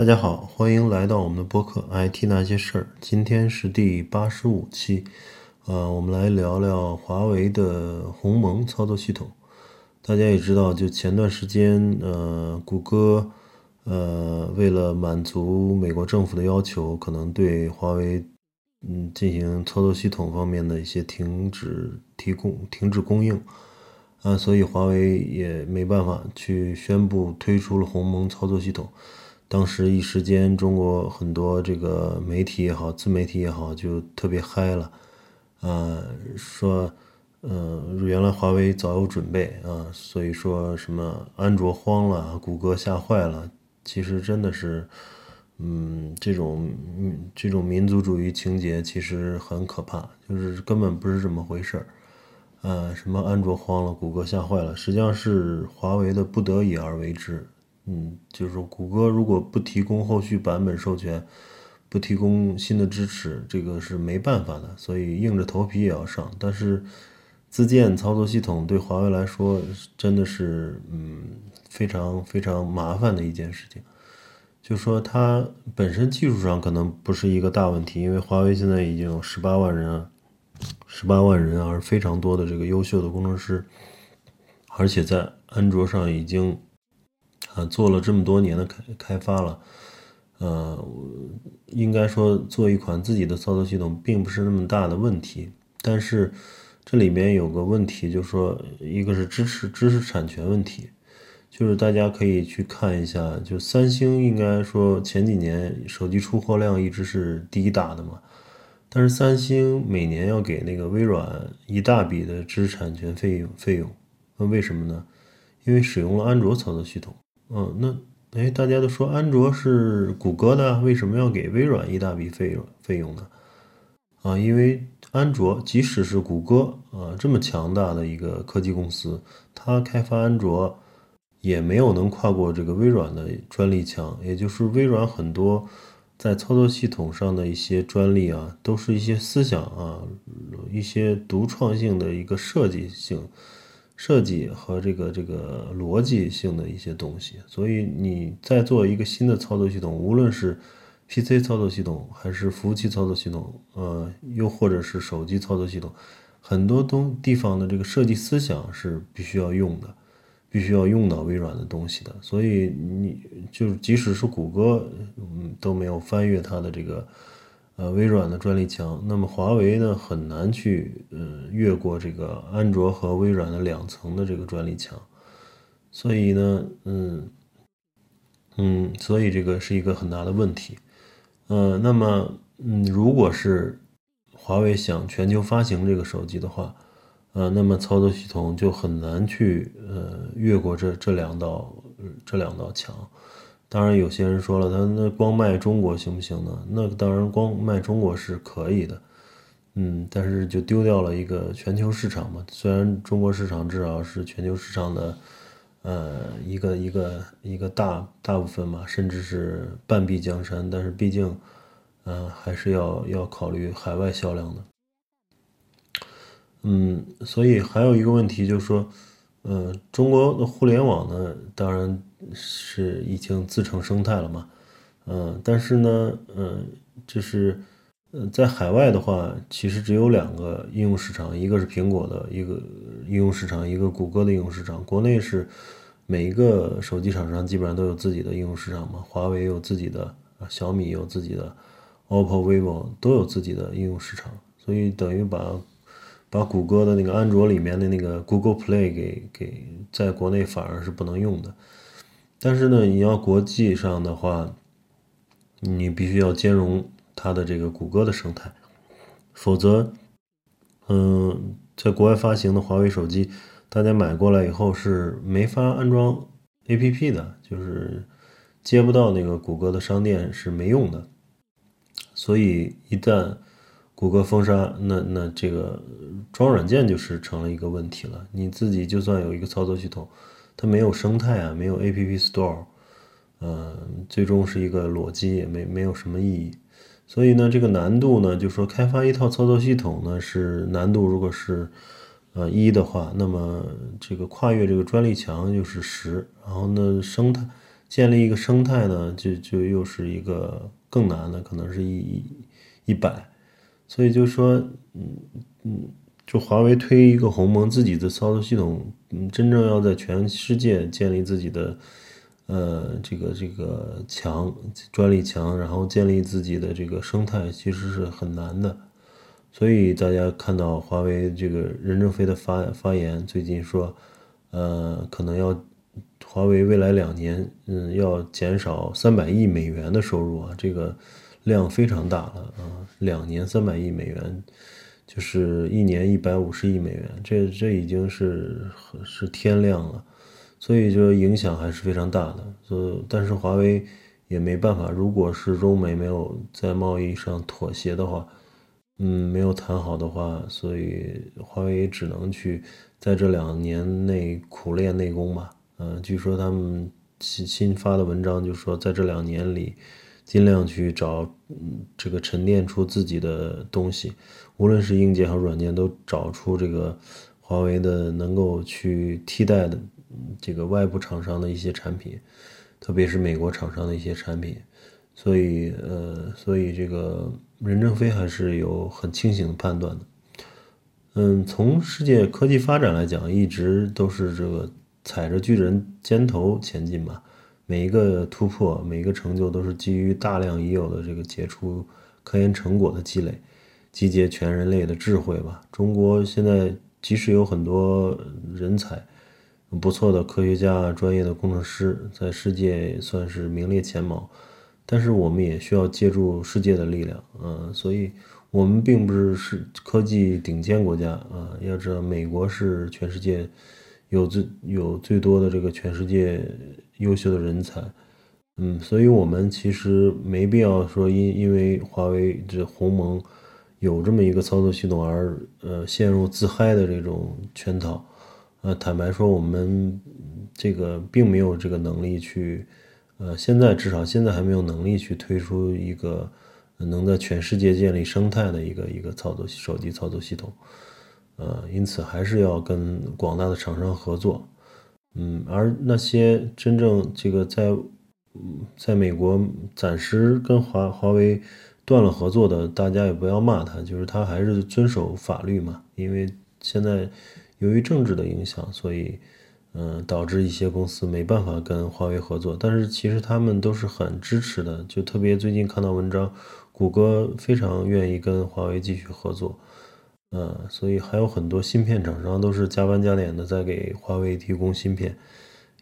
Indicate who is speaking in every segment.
Speaker 1: 大家好，欢迎来到我们的播客《IT 那些事儿》。今天是第八十五期，呃，我们来聊聊华为的鸿蒙操作系统。大家也知道，就前段时间，呃，谷歌，呃，为了满足美国政府的要求，可能对华为，嗯，进行操作系统方面的一些停止提供、停止供应，啊，所以华为也没办法去宣布推出了鸿蒙操作系统。当时一时间，中国很多这个媒体也好，自媒体也好，就特别嗨了，啊，说，嗯，原来华为早有准备啊，所以说什么安卓慌了，谷歌吓坏了，其实真的是，嗯，这种这种民族主义情节其实很可怕，就是根本不是这么回事儿，啊，什么安卓慌了，谷歌吓坏了，实际上是华为的不得已而为之。嗯，就是，谷歌如果不提供后续版本授权，不提供新的支持，这个是没办法的，所以硬着头皮也要上。但是，自建操作系统对华为来说真的是，嗯，非常非常麻烦的一件事情。就说它本身技术上可能不是一个大问题，因为华为现在已经有十八万人，十八万人，而非常多的这个优秀的工程师，而且在安卓上已经。啊，做了这么多年的开开发了，呃，应该说做一款自己的操作系统并不是那么大的问题。但是这里面有个问题，就是说，一个是知识知识产权问题，就是大家可以去看一下，就三星应该说前几年手机出货量一直是第一大的嘛，但是三星每年要给那个微软一大笔的知识产权费用费用，那为什么呢？因为使用了安卓操作系统。嗯，那哎，大家都说安卓是谷歌的，为什么要给微软一大笔费用费用呢？啊，因为安卓即使是谷歌啊这么强大的一个科技公司，它开发安卓也没有能跨过这个微软的专利墙，也就是微软很多在操作系统上的一些专利啊，都是一些思想啊，一些独创性的一个设计性。设计和这个这个逻辑性的一些东西，所以你在做一个新的操作系统，无论是 PC 操作系统还是服务器操作系统，呃，又或者是手机操作系统，很多东地方的这个设计思想是必须要用的，必须要用到微软的东西的。所以你就是即使是谷歌，嗯，都没有翻越它的这个。呃，微软的专利墙，那么华为呢很难去呃越过这个安卓和微软的两层的这个专利墙，所以呢，嗯嗯，所以这个是一个很大的问题。呃，那么嗯，如果是华为想全球发行这个手机的话，呃，那么操作系统就很难去呃越过这这两道这两道墙。当然，有些人说了，他那光卖中国行不行呢？那当然，光卖中国是可以的，嗯，但是就丢掉了一个全球市场嘛。虽然中国市场至少是全球市场的，呃，一个一个一个大大部分嘛，甚至是半壁江山，但是毕竟，嗯，还是要要考虑海外销量的。嗯，所以还有一个问题就是说。呃，中国的互联网呢，当然是已经自成生态了嘛。嗯，但是呢，嗯，就是，呃，在海外的话，其实只有两个应用市场，一个是苹果的一个应用市场，一个谷歌的应用市场。国内是每一个手机厂商基本上都有自己的应用市场嘛，华为有自己的，小米有自己的，OPPO、vivo 都有自己的应用市场，所以等于把。把谷歌的那个安卓里面的那个 Google Play 给给在国内反而是不能用的，但是呢，你要国际上的话，你必须要兼容它的这个谷歌的生态，否则，嗯，在国外发行的华为手机，大家买过来以后是没法安装 APP 的，就是接不到那个谷歌的商店是没用的，所以一旦。谷歌封杀，那那这个装软件就是成了一个问题了。你自己就算有一个操作系统，它没有生态啊，没有 App Store，嗯，最终是一个裸机，也没没有什么意义。所以呢，这个难度呢，就说开发一套操作系统呢是难度，如果是呃一的话，那么这个跨越这个专利墙就是十，然后呢生态建立一个生态呢，就就又是一个更难的，可能是一一百。所以就说，嗯嗯，就华为推一个鸿蒙自己的操作系统，嗯，真正要在全世界建立自己的，呃，这个这个墙专利墙，然后建立自己的这个生态，其实是很难的。所以大家看到华为这个任正非的发发言，最近说，呃，可能要华为未来两年，嗯，要减少三百亿美元的收入啊，这个。量非常大了啊，两年三百亿美元，就是一年一百五十亿美元，这这已经是是天量了，所以就影响还是非常大的。所但是华为也没办法，如果是中美没有在贸易上妥协的话，嗯，没有谈好的话，所以华为只能去在这两年内苦练内功吧。嗯，据说他们新新发的文章就说，在这两年里。尽量去找，嗯，这个沉淀出自己的东西，无论是硬件和软件，都找出这个华为的能够去替代的这个外部厂商的一些产品，特别是美国厂商的一些产品。所以，呃，所以这个任正非还是有很清醒的判断的。嗯，从世界科技发展来讲，一直都是这个踩着巨人肩头前进嘛。每一个突破，每一个成就，都是基于大量已有的这个杰出科研成果的积累，集结全人类的智慧吧。中国现在即使有很多人才，不错的科学家、专业的工程师，在世界算是名列前茅，但是我们也需要借助世界的力量，嗯，所以我们并不是是科技顶尖国家啊。要知道，美国是全世界有最有最多的这个全世界。优秀的人才，嗯，所以我们其实没必要说因因为华为这鸿蒙有这么一个操作系统而呃陷入自嗨的这种圈套，呃，坦白说，我们这个并没有这个能力去，呃，现在至少现在还没有能力去推出一个能在全世界建立生态的一个一个操作手机操作系统，呃，因此还是要跟广大的厂商合作。嗯，而那些真正这个在，在美国暂时跟华华为断了合作的，大家也不要骂他，就是他还是遵守法律嘛。因为现在由于政治的影响，所以嗯，导致一些公司没办法跟华为合作。但是其实他们都是很支持的，就特别最近看到文章，谷歌非常愿意跟华为继续合作。嗯，所以还有很多芯片厂商都是加班加点的在给华为提供芯片，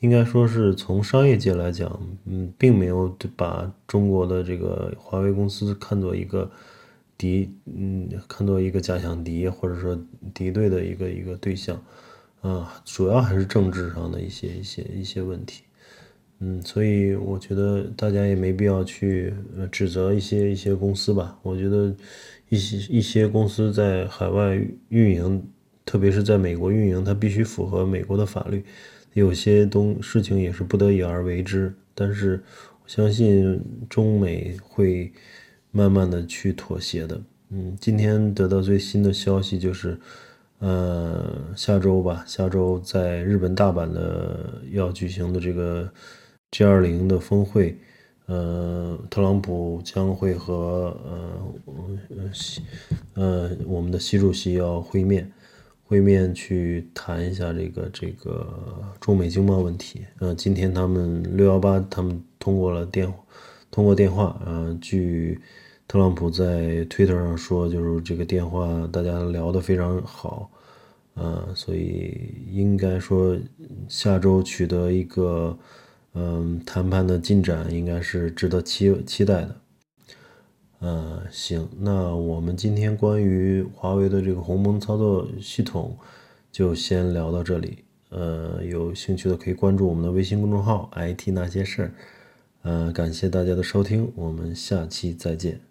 Speaker 1: 应该说是从商业界来讲，嗯，并没有把中国的这个华为公司看作一个敌，嗯，看作一个假想敌或者说敌对的一个一个对象，啊，主要还是政治上的一些一些一些问题，嗯，所以我觉得大家也没必要去指责一些一些公司吧，我觉得。一些一些公司在海外运营，特别是在美国运营，它必须符合美国的法律。有些东事情也是不得已而为之，但是我相信中美会慢慢的去妥协的。嗯，今天得到最新的消息就是，呃，下周吧，下周在日本大阪的要举行的这个 G 二零的峰会。呃，特朗普将会和呃习呃我们的习主席要会面，会面去谈一下这个这个中美经贸问题。呃，今天他们六幺八他们通过了电通过电话，呃，据特朗普在推特上说，就是这个电话大家聊得非常好，呃，所以应该说下周取得一个。嗯，谈判的进展应该是值得期期待的。呃，行，那我们今天关于华为的这个鸿蒙操作系统就先聊到这里。呃，有兴趣的可以关注我们的微信公众号 “IT 那些事儿”。呃，感谢大家的收听，我们下期再见。